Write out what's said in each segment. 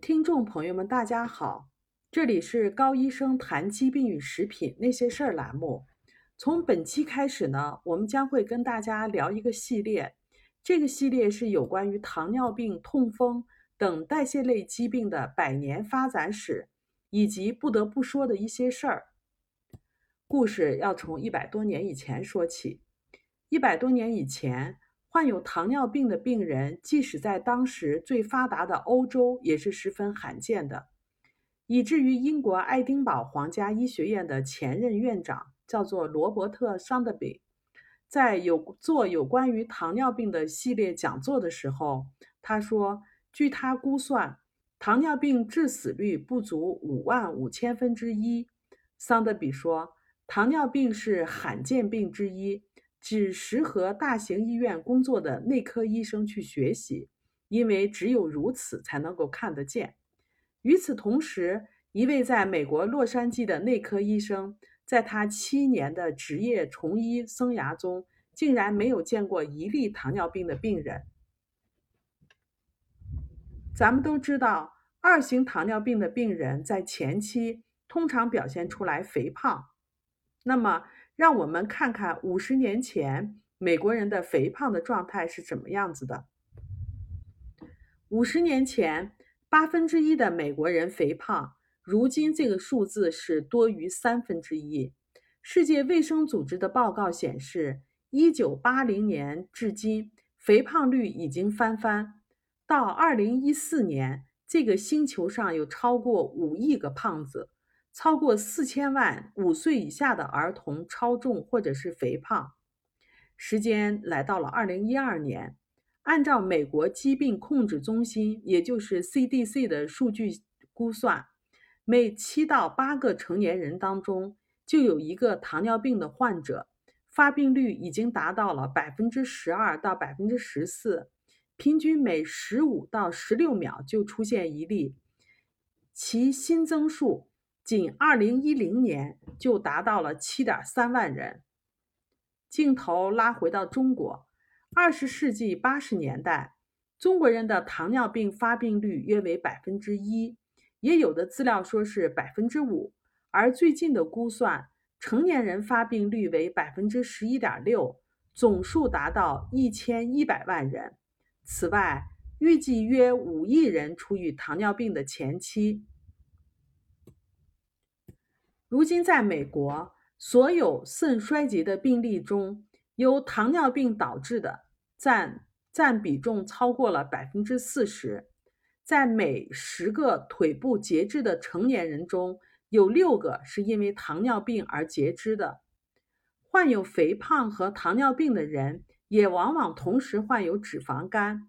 听众朋友们，大家好，这里是高医生谈疾病与食品那些事儿栏目。从本期开始呢，我们将会跟大家聊一个系列，这个系列是有关于糖尿病、痛风等代谢类疾病的百年发展史，以及不得不说的一些事儿。故事要从一百多年以前说起。一百多年以前。患有糖尿病的病人，即使在当时最发达的欧洲，也是十分罕见的，以至于英国爱丁堡皇家医学院的前任院长叫做罗伯特·桑德比，在有做有关于糖尿病的系列讲座的时候，他说：“据他估算，糖尿病致死率不足五万五千分之一。”桑德比说：“糖尿病是罕见病之一。”只适合大型医院工作的内科医生去学习，因为只有如此才能够看得见。与此同时，一位在美国洛杉矶的内科医生，在他七年的职业从医生涯中，竟然没有见过一例糖尿病的病人。咱们都知道，二型糖尿病的病人在前期通常表现出来肥胖，那么。让我们看看五十年前美国人的肥胖的状态是怎么样子的。五十年前，八分之一的美国人肥胖，如今这个数字是多于三分之一。世界卫生组织的报告显示，一九八零年至今，肥胖率已经翻番。到二零一四年，这个星球上有超过五亿个胖子。超过四千万五岁以下的儿童超重或者是肥胖。时间来到了二零一二年，按照美国疾病控制中心，也就是 CDC 的数据估算，每七到八个成年人当中就有一个糖尿病的患者，发病率已经达到了百分之十二到百分之十四，平均每十五到十六秒就出现一例，其新增数。仅2010年就达到了7.3万人。镜头拉回到中国，20世纪80年代，中国人的糖尿病发病率约为百分之一，也有的资料说是百分之五，而最近的估算，成年人发病率为百分之十一点六，总数达到一千一百万人。此外，预计约五亿人处于糖尿病的前期。如今，在美国，所有肾衰竭的病例中，由糖尿病导致的占占比重超过了百分之四十。在每十个腿部截肢的成年人中，有六个是因为糖尿病而截肢的。患有肥胖和糖尿病的人，也往往同时患有脂肪肝。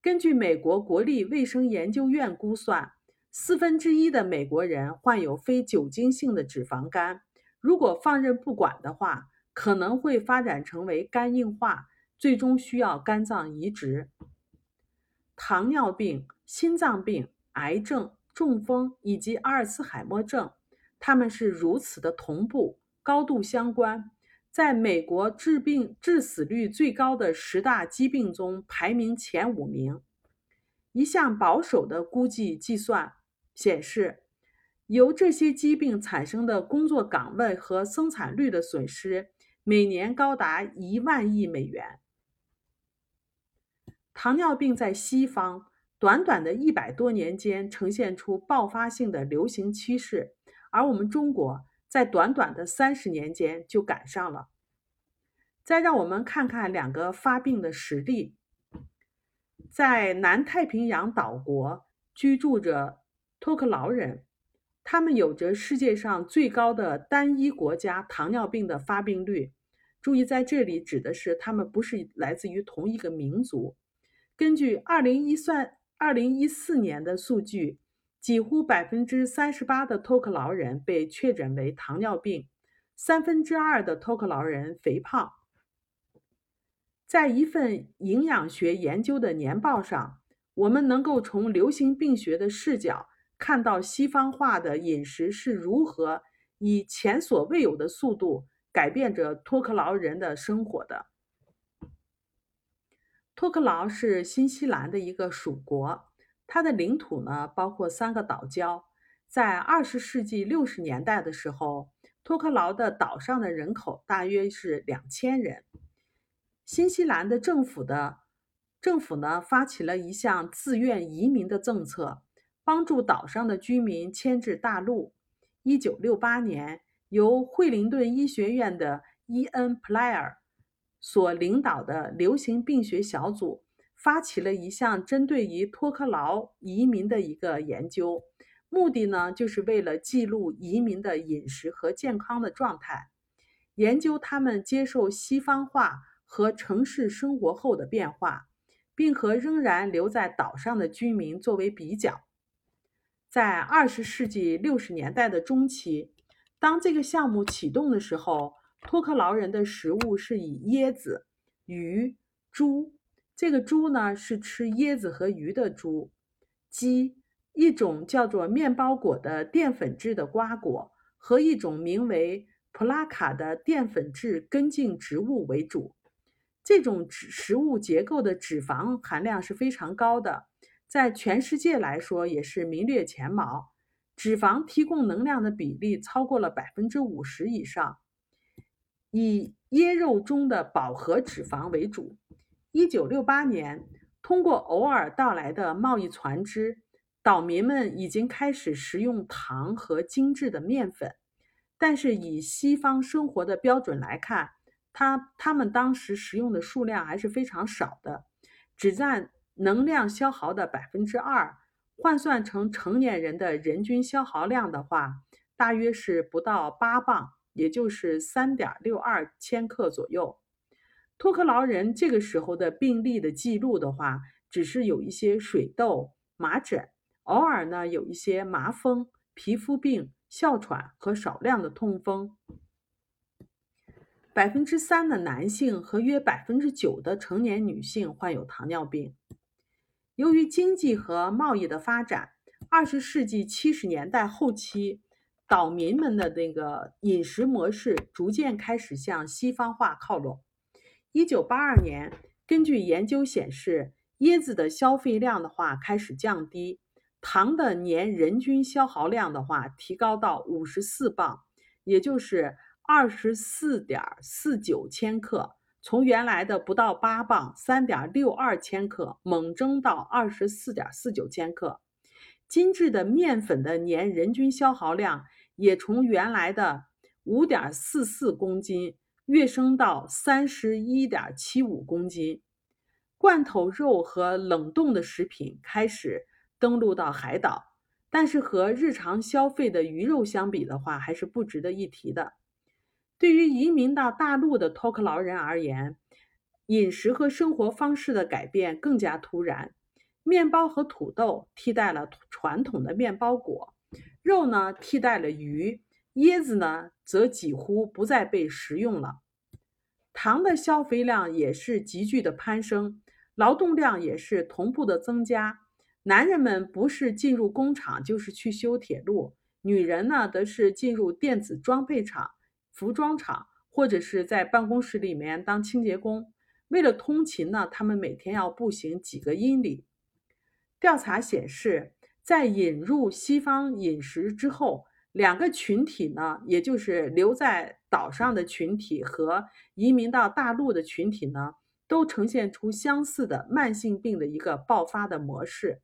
根据美国国立卫生研究院估算。四分之一的美国人患有非酒精性的脂肪肝，如果放任不管的话，可能会发展成为肝硬化，最终需要肝脏移植。糖尿病、心脏病、癌症、中风以及阿尔茨海默症，他们是如此的同步、高度相关，在美国致病致死率最高的十大疾病中排名前五名。一项保守的估计计算。显示，由这些疾病产生的工作岗位和生产率的损失，每年高达一万亿美元。糖尿病在西方短短的一百多年间呈现出爆发性的流行趋势，而我们中国在短短的三十年间就赶上了。再让我们看看两个发病的实例，在南太平洋岛国居住着。托克劳人，他们有着世界上最高的单一国家糖尿病的发病率。注意，在这里指的是他们不是来自于同一个民族。根据二零一算二零一四年的数据，几乎百分之三十八的托克劳人被确诊为糖尿病，三分之二的托克劳人肥胖。在一份营养学研究的年报上，我们能够从流行病学的视角。看到西方化的饮食是如何以前所未有的速度改变着托克劳人的生活的。托克劳是新西兰的一个属国，它的领土呢包括三个岛礁。在二十世纪六十年代的时候，托克劳的岛上的人口大约是两千人。新西兰的政府的政府呢发起了一项自愿移民的政策，帮助岛上的居民迁至大陆。一九六八年，由惠灵顿医学院的伊恩·普莱尔所领导的流行病学小组发起了一项针对于托克劳移民的一个研究。目的呢，就是为了记录移民的饮食和健康的状态，研究他们接受西方化和城市生活后的变化，并和仍然留在岛上的居民作为比较。在二十世纪六十年代的中期，当这个项目启动的时候，托克劳人的食物是以椰子、鱼、猪，这个猪呢是吃椰子和鱼的猪，鸡。一种叫做面包果的淀粉质的瓜果和一种名为普拉卡的淀粉质根茎植物为主。这种食物结构的脂肪含量是非常高的，在全世界来说也是名列前茅。脂肪提供能量的比例超过了百分之五十以上，以椰肉中的饱和脂肪为主。一九六八年，通过偶尔到来的贸易船只。岛民们已经开始食用糖和精致的面粉，但是以西方生活的标准来看，他他们当时食用的数量还是非常少的，只占能量消耗的百分之二。换算成成年人的人均消耗量的话，大约是不到八磅，也就是三点六二千克左右。托克劳人这个时候的病例的记录的话，只是有一些水痘、麻疹。偶尔呢，有一些麻风、皮肤病、哮喘和少量的痛风。百分之三的男性和约百分之九的成年女性患有糖尿病。由于经济和贸易的发展，二十世纪七十年代后期，岛民们的那个饮食模式逐渐开始向西方化靠拢。一九八二年，根据研究显示，椰子的消费量的话开始降低。糖的年人均消耗量的话，提高到五十四磅，也就是二十四点四九千克，从原来的不到八磅（三点六二千克）猛增到二十四点四九千克。精致的面粉的年人均消耗量也从原来的五点四四公斤跃升到三十一点七五公斤。罐头肉和冷冻的食品开始。登陆到海岛，但是和日常消费的鱼肉相比的话，还是不值得一提的。对于移民到大陆的托克劳人而言，饮食和生活方式的改变更加突然。面包和土豆替代了传统的面包果，肉呢替代了鱼，椰子呢则几乎不再被食用了。糖的消费量也是急剧的攀升，劳动量也是同步的增加。男人们不是进入工厂，就是去修铁路；女人呢，则是进入电子装配厂、服装厂，或者是在办公室里面当清洁工。为了通勤呢，他们每天要步行几个英里。调查显示，在引入西方饮食之后，两个群体呢，也就是留在岛上的群体和移民到大陆的群体呢，都呈现出相似的慢性病的一个爆发的模式。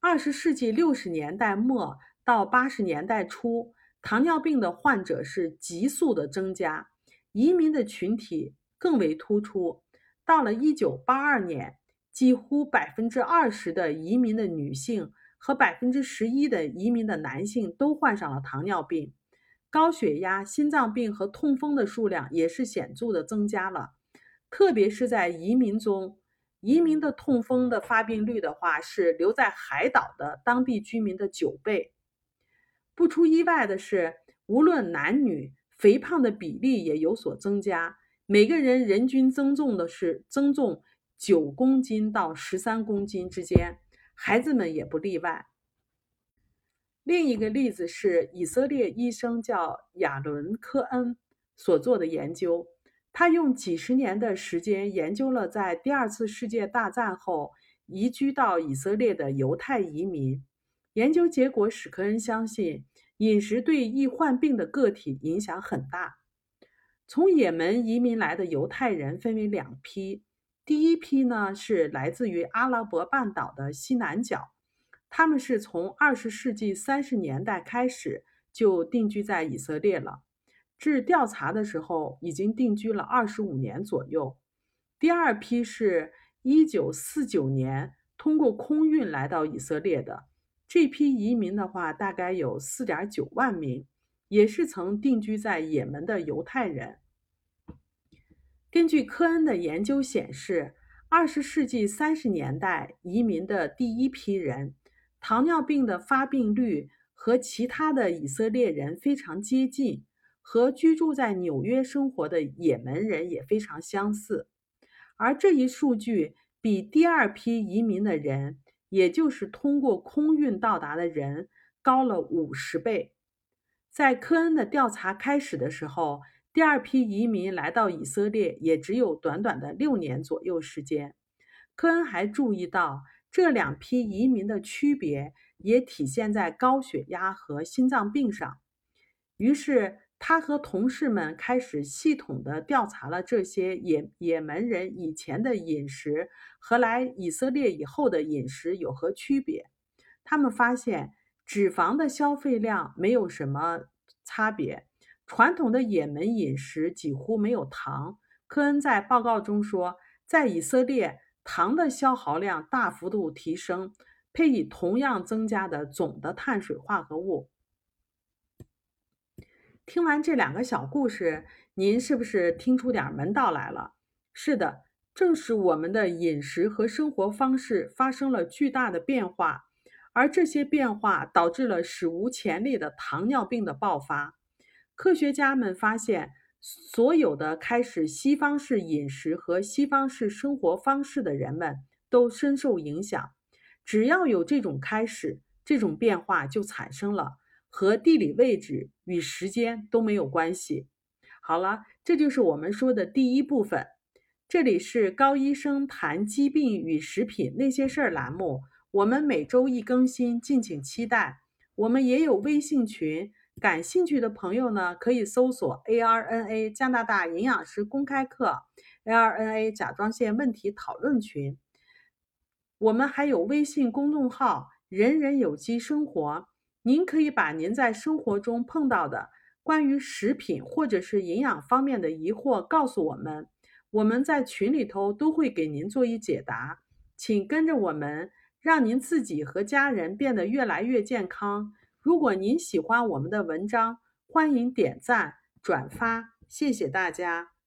二十世纪六十年代末到八十年代初，糖尿病的患者是急速的增加，移民的群体更为突出。到了一九八二年，几乎百分之二十的移民的女性和百分之十一的移民的男性都患上了糖尿病，高血压、心脏病和痛风的数量也是显著的增加了，特别是在移民中。移民的痛风的发病率的话，是留在海岛的当地居民的九倍。不出意外的是，无论男女，肥胖的比例也有所增加。每个人人均增重的是增重九公斤到十三公斤之间，孩子们也不例外。另一个例子是以色列医生叫亚伦·科恩所做的研究。他用几十年的时间研究了在第二次世界大战后移居到以色列的犹太移民。研究结果使科恩相信，饮食对易患病的个体影响很大。从也门移民来的犹太人分为两批，第一批呢是来自于阿拉伯半岛的西南角，他们是从二十世纪三十年代开始就定居在以色列了，至调查的时候已经定居了二十五年左右。第二批是一九四九年通过空运来到以色列的。这批移民的话，大概有四点九万名，也是曾定居在也门的犹太人。根据科恩的研究显示，二十世纪三十年代移民的第一批人，糖尿病的发病率和其他的以色列人非常接近，和居住在纽约生活的也门人也非常相似。而这一数据比第二批移民的人。也就是通过空运到达的人高了五十倍。在科恩的调查开始的时候，第二批移民来到以色列也只有短短的六年左右时间。科恩还注意到，这两批移民的区别也体现在高血压和心脏病上。于是，他和同事们开始系统的调查了这些也也门人以前的饮食和来以色列以后的饮食有何区别。他们发现脂肪的消费量没有什么差别，传统的也门饮食几乎没有糖。科恩在报告中说，在以色列糖的消耗量大幅度提升，配以同样增加的总的碳水化合物。听完这两个小故事，您是不是听出点门道来了？是的，正是我们的饮食和生活方式发生了巨大的变化，而这些变化导致了史无前例的糖尿病的爆发。科学家们发现，所有的开始西方式饮食和西方式生活方式的人们都深受影响。只要有这种开始，这种变化就产生了。和地理位置与时间都没有关系。好了，这就是我们说的第一部分。这里是高医生谈疾病与食品那些事儿栏目，我们每周一更新，敬请期待。我们也有微信群，感兴趣的朋友呢可以搜索 ARNA 加拿大营养师公开课，ARNA 甲状腺问题讨论群。我们还有微信公众号“人人有机生活”。您可以把您在生活中碰到的关于食品或者是营养方面的疑惑告诉我们，我们在群里头都会给您做一解答。请跟着我们，让您自己和家人变得越来越健康。如果您喜欢我们的文章，欢迎点赞转发，谢谢大家。